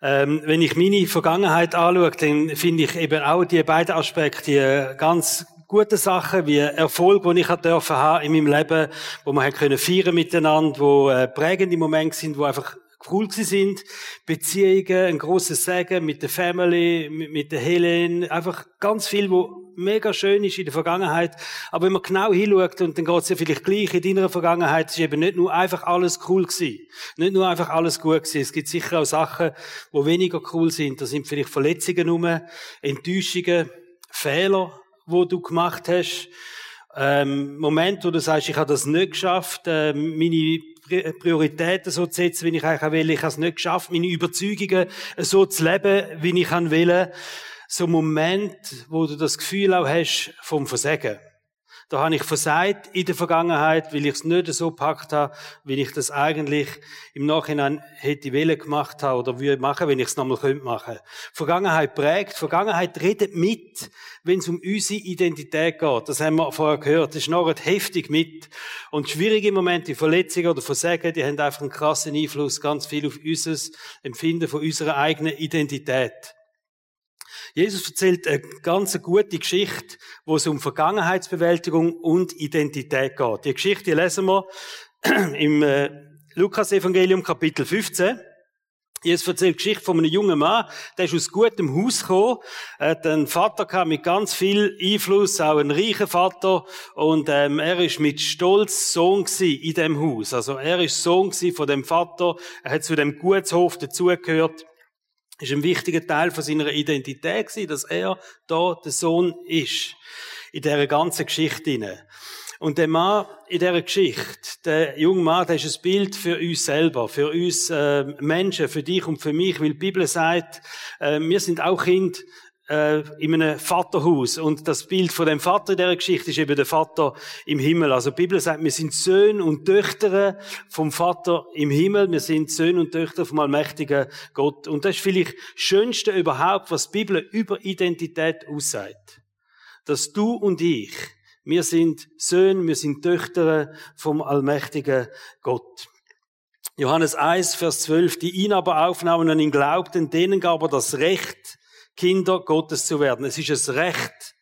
S1: Ähm, wenn ich meine Vergangenheit anschaue, dann finde ich eben auch die beiden Aspekte ganz gute Sachen, wie Erfolg, den ich dürfen haben in meinem Leben, wo man können feiern miteinander, wo äh, prägende Momente sind, wo einfach cool sie sind, Beziehungen, ein großes Segen mit der Family, mit, mit der Helen, einfach ganz viel, wo mega schön ist in der Vergangenheit. Aber wenn man genau hinschaut, und dann geht es ja vielleicht gleich in deiner Vergangenheit, ist eben nicht nur einfach alles cool gewesen. Nicht nur einfach alles gut gewesen. Es gibt sicher auch Sachen, die weniger cool sind. Da sind vielleicht Verletzungen rum, Enttäuschungen, Fehler, wo du gemacht hast. Ähm, Moment, wo du sagst, ich habe das nicht geschafft, äh, meine Prioritäten so zu setzen, wie ich eigentlich will. Ich habe es nicht geschafft, meine Überzeugungen so zu leben, wie ich will. So Moment, wo du das Gefühl auch hast vom Versagen. Da habe ich versagt in der Vergangenheit, weil ich es nicht so gepackt habe, wie ich das eigentlich im Nachhinein hätte Wille gemacht haben oder würde machen, wenn ich es nochmal könnte machen. Vergangenheit prägt, Vergangenheit redet mit, wenn es um unsere Identität geht. Das haben wir vorher gehört. Das schnarrt heftig mit. Und schwierige Momente, Verletzungen oder Versagen, die haben einfach einen krassen Einfluss, ganz viel auf unser Empfinden von unserer eigenen Identität. Jesus erzählt eine ganz gute Geschichte, wo es um Vergangenheitsbewältigung und Identität geht. Die Geschichte lesen wir im äh, Lukas-Evangelium Kapitel 15. Jesus erzählt die Geschichte von einem jungen Mann, der ist aus gutem Haus gekommen, hat einen Vater gehabt mit ganz viel Einfluss, auch einen reichen Vater, und ähm, er ist mit Stolz Sohn in dem Haus. Also er ist Sohn von dem Vater, er hat zu dem Gutshof dazugehört ist ein wichtiger Teil von seiner Identität gewesen, dass er da der Sohn ist. In dieser ganzen Geschichte Und der Mann in dieser Geschichte, der junge Mann, der ist ein Bild für uns selber, für uns äh, Menschen, für dich und für mich, weil die Bibel sagt, äh, wir sind auch Kind äh, in einem Vaterhaus. Und das Bild von dem Vater in dieser Geschichte ist eben der Vater im Himmel. Also die Bibel sagt, wir sind Söhne und Töchter vom Vater im Himmel. Wir sind Söhne und Töchter vom allmächtigen Gott. Und das ist vielleicht das Schönste überhaupt, was die Bibel über Identität aussagt. Dass du und ich, wir sind Söhne, wir sind Töchter vom allmächtigen Gott. Johannes 1, Vers 12, die ihn aber aufnahmen und ihn glaubten, denen gab er das Recht, Kinder Gottes zu werden. Es ist ein Recht,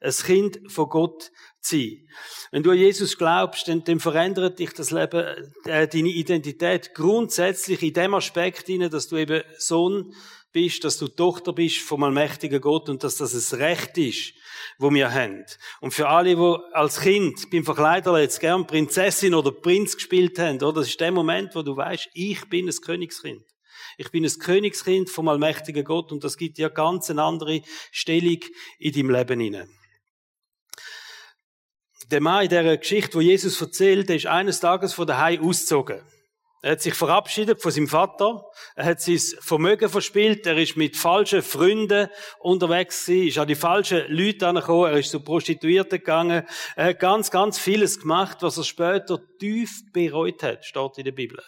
S1: ein Kind von Gott zu sein. Wenn du an Jesus glaubst, dann, dann verändert dich das Leben, äh, deine Identität grundsätzlich in dem Aspekt hinein, dass du eben Sohn bist, dass du Tochter bist vom allmächtigen Gott und dass das ein Recht ist, wo wir haben. Und für alle, die als Kind beim Verkleider jetzt gern Prinzessin oder Prinz gespielt haben, oder? Das ist der Moment, wo du weißt, ich bin ein Königskind. Ich bin ein Königskind vom allmächtigen Gott und das gibt dir ganz eine andere Stellung in deinem Leben hinein. Der Mann in dieser Geschichte, wo Jesus erzählt, der ist eines Tages von daheim ausgezogen. Er hat sich verabschiedet von seinem Vater. Er hat sein Vermögen verspielt. Er ist mit falschen Freunden unterwegs gewesen, ist an die falschen Leute angekommen. Er ist zu Prostituierten gegangen. Er hat ganz, ganz vieles gemacht, was er später tief bereut hat, steht in der Bibel.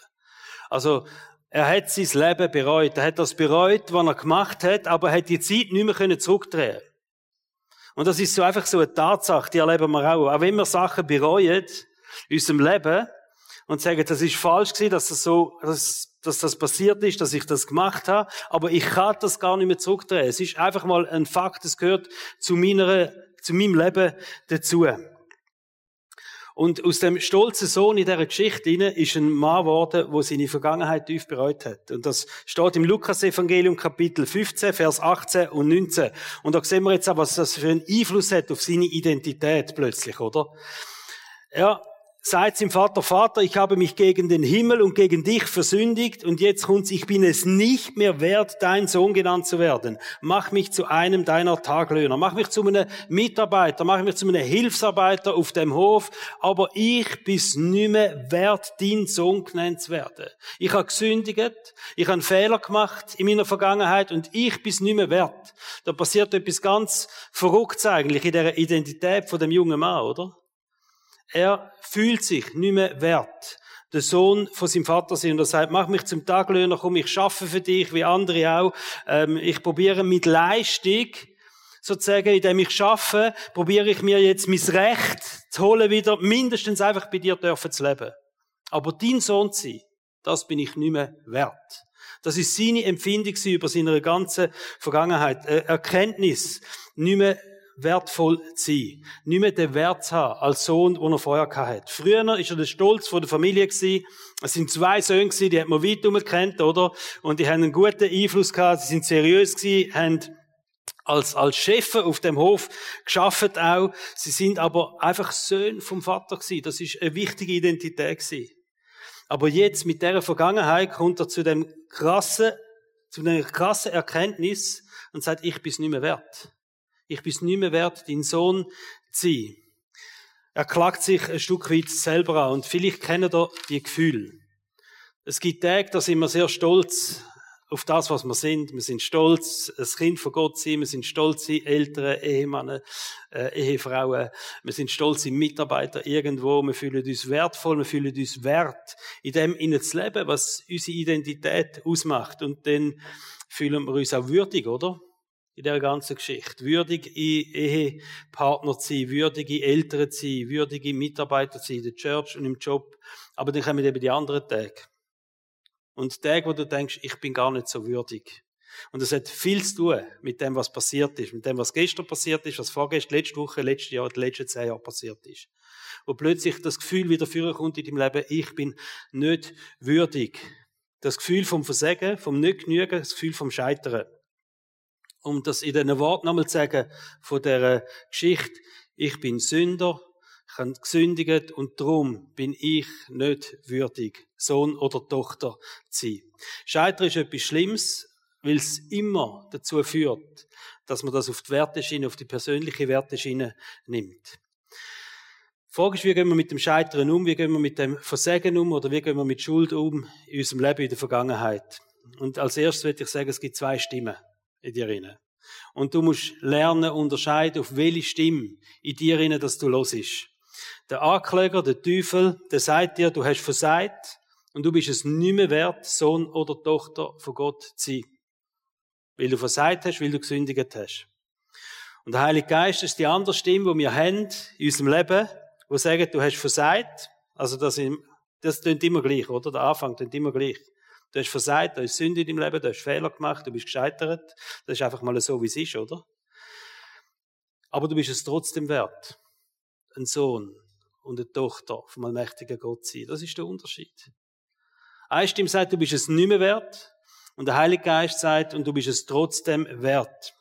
S1: Also, er hat sein Leben bereut. Er hat das bereut, was er gemacht hat, aber er hat die Zeit nicht mehr zurückdrehen Und das ist so einfach so eine Tatsache, die erleben wir auch. Auch wenn wir Sachen bereuen in unserem Leben und sagen, das ist falsch gewesen, dass das so, dass, dass das passiert ist, dass ich das gemacht habe, aber ich kann das gar nicht mehr zurückdrehen. Es ist einfach mal ein Fakt, es gehört zu meiner, zu meinem Leben dazu. Und aus dem stolzen Sohn in dieser Geschichte ist ein Mann geworden, der seine Vergangenheit tief bereut hat. Und das steht im Lukas-Evangelium Kapitel 15, Vers 18 und 19. Und da sehen wir jetzt auch, was das für einen Einfluss hat auf seine Identität plötzlich, oder? Ja, sagt zum Vater, Vater, ich habe mich gegen den Himmel und gegen dich versündigt und jetzt kommt's, ich bin es nicht mehr wert, dein Sohn genannt zu werden. Mach mich zu einem deiner Taglöhner, mach mich zu einem Mitarbeiter, mach mich zu einem Hilfsarbeiter auf dem Hof, aber ich bin's nicht mehr wert, dein Sohn genannt zu werden. Ich habe gesündigt, ich habe Fehler gemacht in meiner Vergangenheit und ich bin's nicht mehr wert. Da passiert etwas ganz Verrücktes eigentlich in der Identität von dem jungen Mann, oder? Er fühlt sich nicht mehr wert, der Sohn von seinem Vater sein. Und er sagt, mach mich zum Taglöhner, komm, ich schaffe für dich, wie andere auch. Ähm, ich probiere mit Leistung, sozusagen, indem ich schaffe, probiere ich mir jetzt mein Recht zu holen, wieder mindestens einfach bei dir dürfen zu leben. Aber dein Sohn zu sein, das bin ich nicht mehr wert. Das ist seine Empfindung über seine ganze Vergangenheit. Erkenntnis, nicht mehr wertvoll zu sein. Nicht mehr den Wert zu haben als Sohn, den er vorher hatte. Früher war er der Stolz der Familie gewesen. Es sind zwei Söhne gewesen, die hat man weit gekannt, oder? Und die haben einen guten Einfluss gehabt, sie sind seriös gewesen, haben als, als Chef auf dem Hof geschafft auch. Sie sind aber einfach Söhne vom Vater gewesen. Das ist eine wichtige Identität gewesen. Aber jetzt mit dieser Vergangenheit kommt er zu dem krassen, zu einer krassen Erkenntnis und sagt, ich bin's nicht mehr wert. Ich bin's nicht mehr wert, dein Sohn zu sein. Er klagt sich ein Stück weit selber an und vielleicht kennen ihr die Gefühle. Es gibt Tage, da sind wir sehr stolz auf das, was wir sind. Wir sind stolz, ein Kind von Gott zu sein. Wir sind stolz, Eltern, Ehemänner, äh, Ehefrauen. Wir sind stolz, Mitarbeiter irgendwo. Wir fühlen uns wertvoll. Wir fühlen uns wert, in dem innen zu leben, was unsere Identität ausmacht. Und dann fühlen wir uns auch würdig, oder? In der ganzen Geschichte. Würdig in Ehepartner zu sein, würdige Eltern zu sein, würdige Mitarbeiter zu sein, in der Church und im Job. Aber dann kommen eben die anderen Tage. Und Tage, wo du denkst, ich bin gar nicht so würdig. Und das hat viel zu tun mit dem, was passiert ist, mit dem, was gestern passiert ist, was vorgestern, letzte Woche, letztes Jahr, die letzten zehn Jahre passiert ist. Wo plötzlich das Gefühl wieder führen kommt in deinem Leben, ich bin nicht würdig. Das Gefühl vom Versagen, vom Nicht-Genügen, das Gefühl vom Scheitern. Um das in diesen Worten nochmal zu sagen, von der Geschichte, ich bin Sünder, ich habe gesündigt und darum bin ich nicht würdig, Sohn oder Tochter zu sein. Scheitern ist etwas Schlimmes, weil es immer dazu führt, dass man das auf die Werteschiene, auf die persönliche Werteschiene nimmt. Die Frage ist, wie gehen wir mit dem Scheitern um, wie gehen wir mit dem Versagen um oder wie gehen wir mit Schuld um in unserem Leben in der Vergangenheit. Und als erstes würde ich sagen, es gibt zwei Stimmen in dir rein. Und du musst lernen, unterscheiden, auf welche Stimme in dir rein, dass du los ist. Der Ankläger, der Teufel, der sagt dir, du hast versagt und du bist es nicht mehr wert, Sohn oder Tochter von Gott zu sein. Weil du versagt hast, weil du gesündigt hast. Und der Heilige Geist ist die andere Stimme, die wir haben in unserem Leben, wo sagen, du hast versagt. Also das, das klingt immer gleich, oder? Der Anfang klingt immer gleich. Du hast versagt, du hast Sünde in deinem Leben, du hast Fehler gemacht, du bist gescheitert. Das ist einfach mal so, wie es ist, oder? Aber du bist es trotzdem wert. Ein Sohn, und eine Tochter vom allmächtigen Gott sein. Das ist der Unterschied. Eine Stimme sagt, du bist es nicht mehr wert. Und der Heilige Geist sagt, und du bist es trotzdem wert.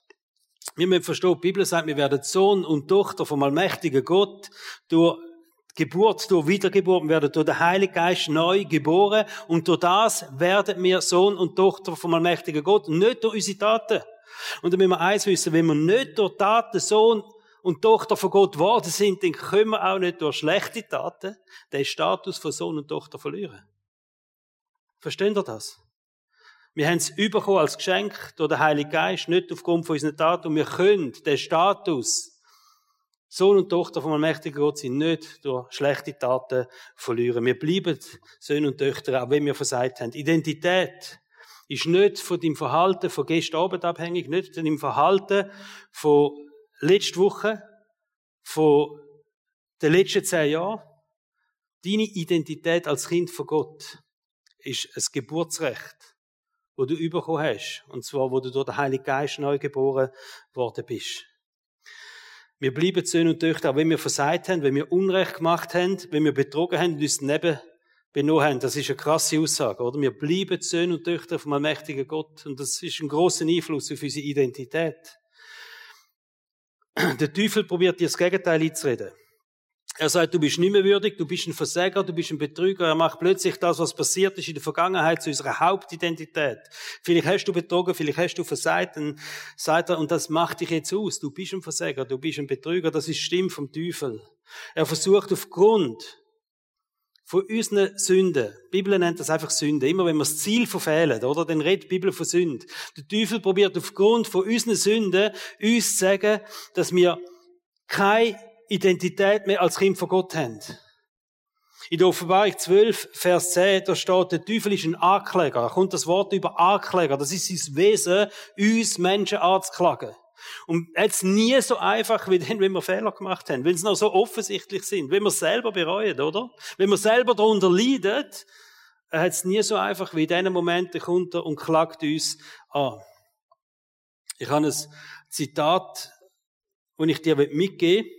S1: Wir müssen verstehen, die Bibel sagt, wir werden Sohn und Tochter vom allmächtigen Gott durch Geburt, durch Wiedergeburt, werden durch den Heiligen Geist neu geboren und durch das werden wir Sohn und Tochter vom allmächtigen Gott, nicht durch unsere Taten. Und dann müssen wir eins wissen, wenn wir nicht durch Taten Sohn und Tochter von Gott geworden sind, dann können wir auch nicht durch schlechte Taten den Status von Sohn und Tochter verlieren. Versteht ihr das? Wir haben es bekommen als Geschenk durch den Heiligen Geist, nicht aufgrund von unseren Taten. Und wir können den Status Sohn und Tochter von einem mächtigen Gott sind nicht durch schlechte Taten verlieren. Wir bleiben Söhne und Töchter, auch wenn wir versagt haben. Identität ist nicht von deinem Verhalten von gestern Abend abhängig, nicht von deinem Verhalten von letzte Woche von den letzten zehn Jahren, deine Identität als Kind von Gott ist ein Geburtsrecht, wo du bekommen hast. Und zwar, wo du durch den Heiligen Geist neu geboren worden bist. Wir bleiben Söhne und Töchter, auch wenn wir versagt haben, wenn wir Unrecht gemacht haben, wenn wir betrogen haben und uns neben benommen haben. Das ist eine krasse Aussage, oder? Wir bleiben Söhne und Töchter vom allmächtigen Gott. Und das ist ein großer Einfluss auf unsere Identität. Der Teufel probiert dir das Gegenteil einzureden. Er sagt, du bist nicht mehr würdig, du bist ein Versäger, du bist ein Betrüger. Er macht plötzlich das, was passiert ist in der Vergangenheit, zu unserer Hauptidentität. Vielleicht hast du betrogen, vielleicht hast du versagt, dann sagt er, und das macht dich jetzt aus. Du bist ein Versäger, du bist ein Betrüger, das ist Stimme vom Teufel. Er versucht aufgrund von unseren Sünden. Die Bibel nennt das einfach Sünde. Immer wenn wir das Ziel verfehlen, oder? Dann redet die Bibel von Sünde. Der Teufel probiert aufgrund von unseren Sünden uns zu sagen, dass wir keine Identität mehr als Kind von Gott haben. In der Offenbarung 12, Vers 10, da steht, der Teufel ist ein Ankläger. Da kommt das Wort über Ankläger. Das ist sein Wesen, uns Menschen anzuklagen. Und jetzt nie so einfach wie dann, wenn wir Fehler gemacht haben, wenn sie noch so offensichtlich sind, wenn wir es selber bereuen, oder? Wenn wir selber darunter leiden, hat es nie so einfach wie in diesen Momenten kommt er und klagt uns an. Ich habe ein Zitat, das ich dir mitgeben will.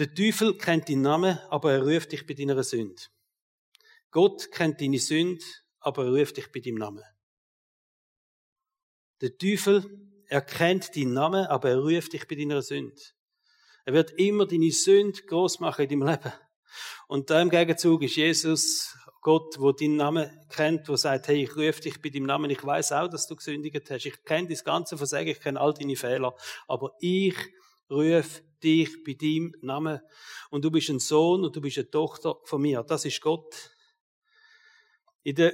S1: Der Teufel kennt deinen Namen, aber er ruft dich bei deiner Sünde. Gott kennt deine Sünde, aber er ruft dich bei deinem Namen. Der Teufel Er kennt deinen Namen, aber er ruft dich bei deiner Sünde. Er wird immer deine Sünde groß machen in deinem Leben. Und da im Gegenzug ist Jesus Gott, wo deinen Namen kennt, wo sagt, hey, ich rufe dich bei deinem Namen, ich weiß auch, dass du gesündigt hast. Ich kenne das ganze Versagen, ich kenne all deine Fehler. Aber ich rufe dich bei deinem Namen. Und du bist ein Sohn und du bist eine Tochter von mir. Das ist Gott. In der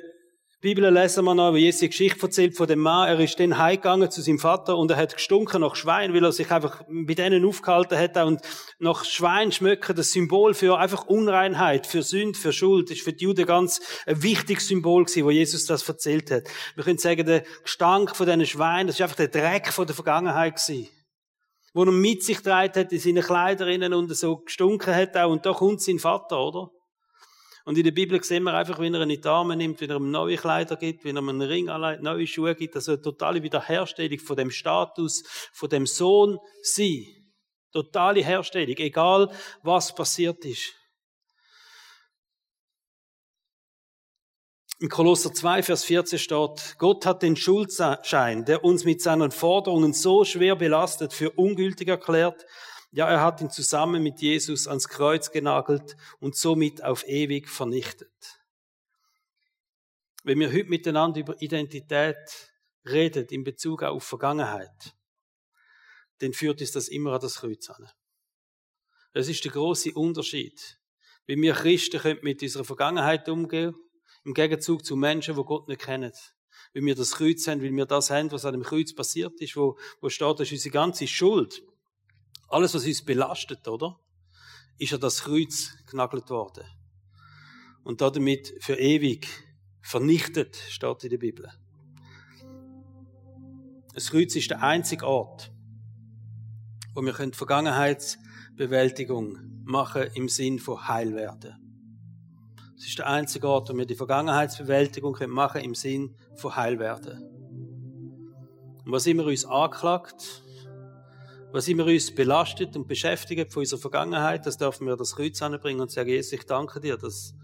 S1: Bibel lesen wir noch, wie Jesus die Geschichte erzählt von dem Mann. Er ist dann heimgegangen zu seinem Vater und er hat gestunken nach Schwein, weil er sich einfach bei denen aufgehalten hat und nach Schwein schmecken, das Symbol für einfach Unreinheit, für Sünde, für Schuld. Ist für die Juden ganz ein wichtiges Symbol gewesen, wo Jesus das erzählt hat. Wir können sagen, der Gestank von diesen Schweinen, das ist einfach der Dreck von der Vergangenheit gewesen. Wo er mit sich getragen hat in seinen Kleiderinnen und so gestunken hat auch. Und da kommt sein Vater, oder? Und in der Bibel sehen wir einfach, wie er ihn in die Arme nimmt, wie er ihm neue Kleider gibt, wie er ihm einen Ring anlegt, neue Schuhe gibt. Also eine totale Wiederherstellung von dem Status, von dem Sohn sein. Totale Herstellung, egal was passiert ist. In Kolosser 2, Vers 14 steht, Gott hat den Schuldschein, der uns mit seinen Forderungen so schwer belastet, für ungültig erklärt ja, er hat ihn zusammen mit Jesus ans Kreuz genagelt und somit auf ewig vernichtet. Wenn wir heute miteinander über Identität reden in Bezug auf Vergangenheit, dann führt uns das immer an das Kreuz an. Das ist der große Unterschied. Wie wir Christen mit unserer Vergangenheit umgehen, im Gegenzug zu Menschen, die Gott nicht kennen. Wie wir das Kreuz haben, weil wir das haben, was an dem Kreuz passiert ist, wo, wo steht, das ist unsere ganze Schuld. Alles, was uns belastet, oder? Ist an das Kreuz genagelt worden. Und damit für ewig vernichtet, steht in der Bibel. Das Kreuz ist der einzige Ort, wo wir Vergangenheitsbewältigung machen im Sinn von Heilwerden. Es ist der einzige Ort, wo wir die Vergangenheitsbewältigung machen im Sinn von Heilwerden. Und was immer uns anklagt, was immer uns belastet und beschäftigt von unserer Vergangenheit, das dürfen wir das Kreuz anbringen und sagen, Jesus, ich danke dir, dass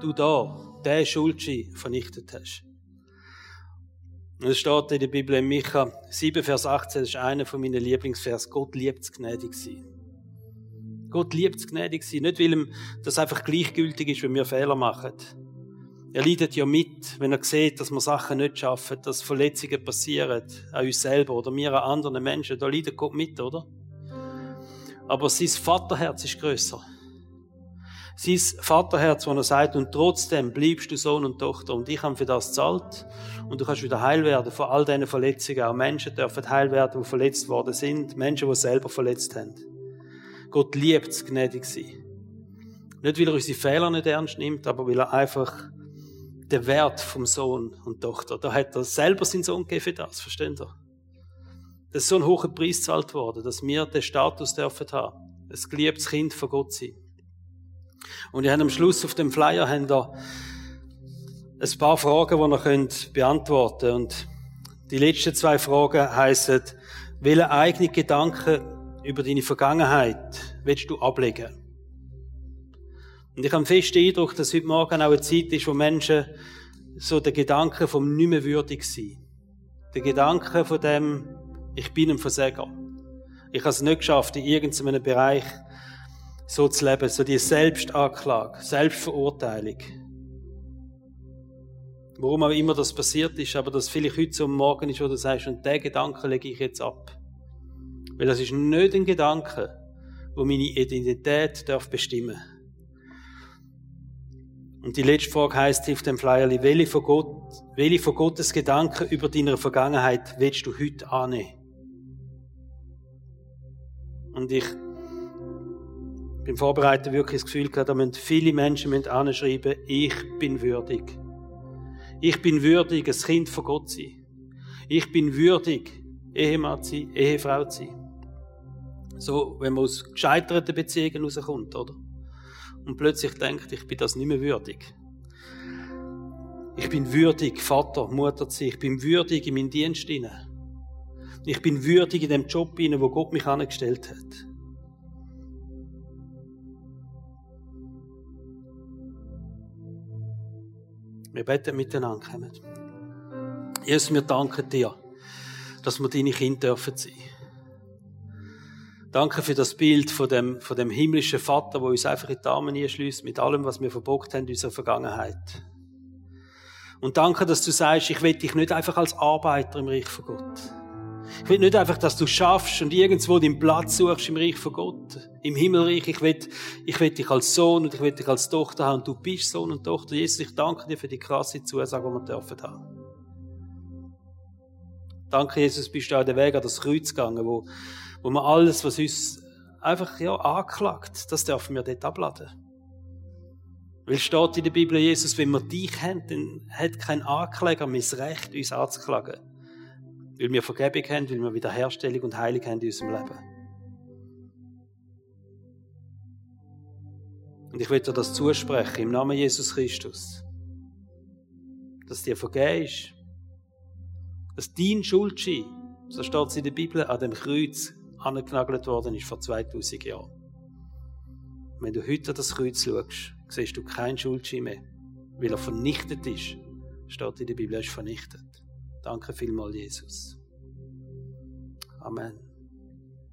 S1: du da den Schuldschein vernichtet hast. Und es steht in der Bibel in Micha 7, Vers 18, das ist einer von meinen Lieblingsvers, Gott liebt es gnädig sein. Gott liebt es gnädig sein, nicht weil ihm das einfach gleichgültig ist, wenn wir Fehler machen. Er leidet ja mit, wenn er sieht, dass wir Sachen nicht schaffen, dass Verletzungen passieren, an uns selber oder mir an anderen Menschen. Da leidet Gott mit, oder? Aber sein Vaterherz ist größer. Sein Vaterherz, wo er sagt, und trotzdem bleibst du Sohn und Tochter und ich habe für das zahlt und du kannst wieder heil werden von all diesen Verletzungen. Auch Menschen dürfen heil werden, die verletzt worden sind, Menschen, die selber verletzt haben. Gott liebt es, gnädig sein. Nicht, weil er unsere Fehler nicht ernst nimmt, aber weil er einfach der Wert vom Sohn und Tochter. Da hat er selber seinen Sohn gegeben für das, versteht ihr? Das ist so ein hoher Preis zahlt worden, dass wir den Status dürfen haben. Ein geliebtes Kind von Gott sein. Und ich habe am Schluss auf dem Flyer haben da ein paar Fragen, die ihr könnt beantworten Und die letzten zwei Fragen heißen, welche eigenen Gedanken über deine Vergangenheit willst du ablegen? Und ich habe fest den Eindruck, dass heute Morgen auch eine Zeit ist, wo Menschen so den Gedanken vom nicht mehr würdig sein. Der Gedanke von dem, ich bin ein Versäger. Ich habe es nicht geschafft, in irgendeinem Bereich so zu leben, so die Selbstanklage, Selbstverurteilung. Warum auch immer das passiert ist, aber das vielleicht heute so am Morgen ist, wo du sagst, und den Gedanken lege ich jetzt ab. Weil das ist nicht ein Gedanke, wo meine Identität darf bestimmen. Und die letzte Frage heißt auf dem Flyerli, welche von, Gott, welche von Gottes Gedanken über deine Vergangenheit willst du heute annehmen? Und ich bin vorbereitet, wirklich das Gefühl gehabt, da müssen viele Menschen müssen anschreiben, ich bin würdig. Ich bin würdig, ein Kind von Gott zu sein. Ich bin würdig, Ehemann zu sein, Ehefrau zu sein. So, wenn man aus gescheiterten Beziehungen rauskommt, oder? und plötzlich denkt, ich bin das nicht mehr würdig. Ich bin würdig, Vater, Mutter zu sein. Ich bin würdig in meinen Dienst hinein. Ich bin würdig in dem Job hinein, wo Gott mich angestellt hat. Wir beten miteinander. Jesus, wir danken dir dass wir deine Kinder dürfen sein. Danke für das Bild von dem, von dem himmlischen Vater, wo uns einfach in die Arme einschließt mit allem, was wir verbockt haben in unserer Vergangenheit. Und danke, dass du sagst, ich will dich nicht einfach als Arbeiter im Reich von Gott. Ich will nicht einfach, dass du schaffst und irgendwo den Platz suchst im Reich von Gott, im Himmelreich. Ich will, ich will dich als Sohn und ich will dich als Tochter haben. Du bist Sohn und Tochter. Jesus, ich danke dir für die krasse Zusage, die wir dürfen haben. Danke, Jesus, bist du auch den Weg an das Kreuz gegangen, wo, wo wir alles, was uns einfach, ja, anklagt, das dürfen wir dort abladen. Weil steht in der Bibel, Jesus, wenn wir dich haben, dann hat kein Ankläger mehr das Recht, uns anzuklagen. Weil wir Vergebung haben, weil wir Wiederherstellung und Heilung haben in unserem Leben. Und ich will dir das zusprechen, im Namen Jesus Christus. Dass dir vergeben ist. Dass dein Schuldschein, so steht es in der Bibel, an dem Kreuz angenagelt worden ist vor 2000 Jahren. Wenn du heute an das Kreuz schaust, siehst du keinen Schuldschein mehr. Weil er vernichtet ist. Steht in der Bibel, er ist vernichtet. Danke vielmals, Jesus. Amen.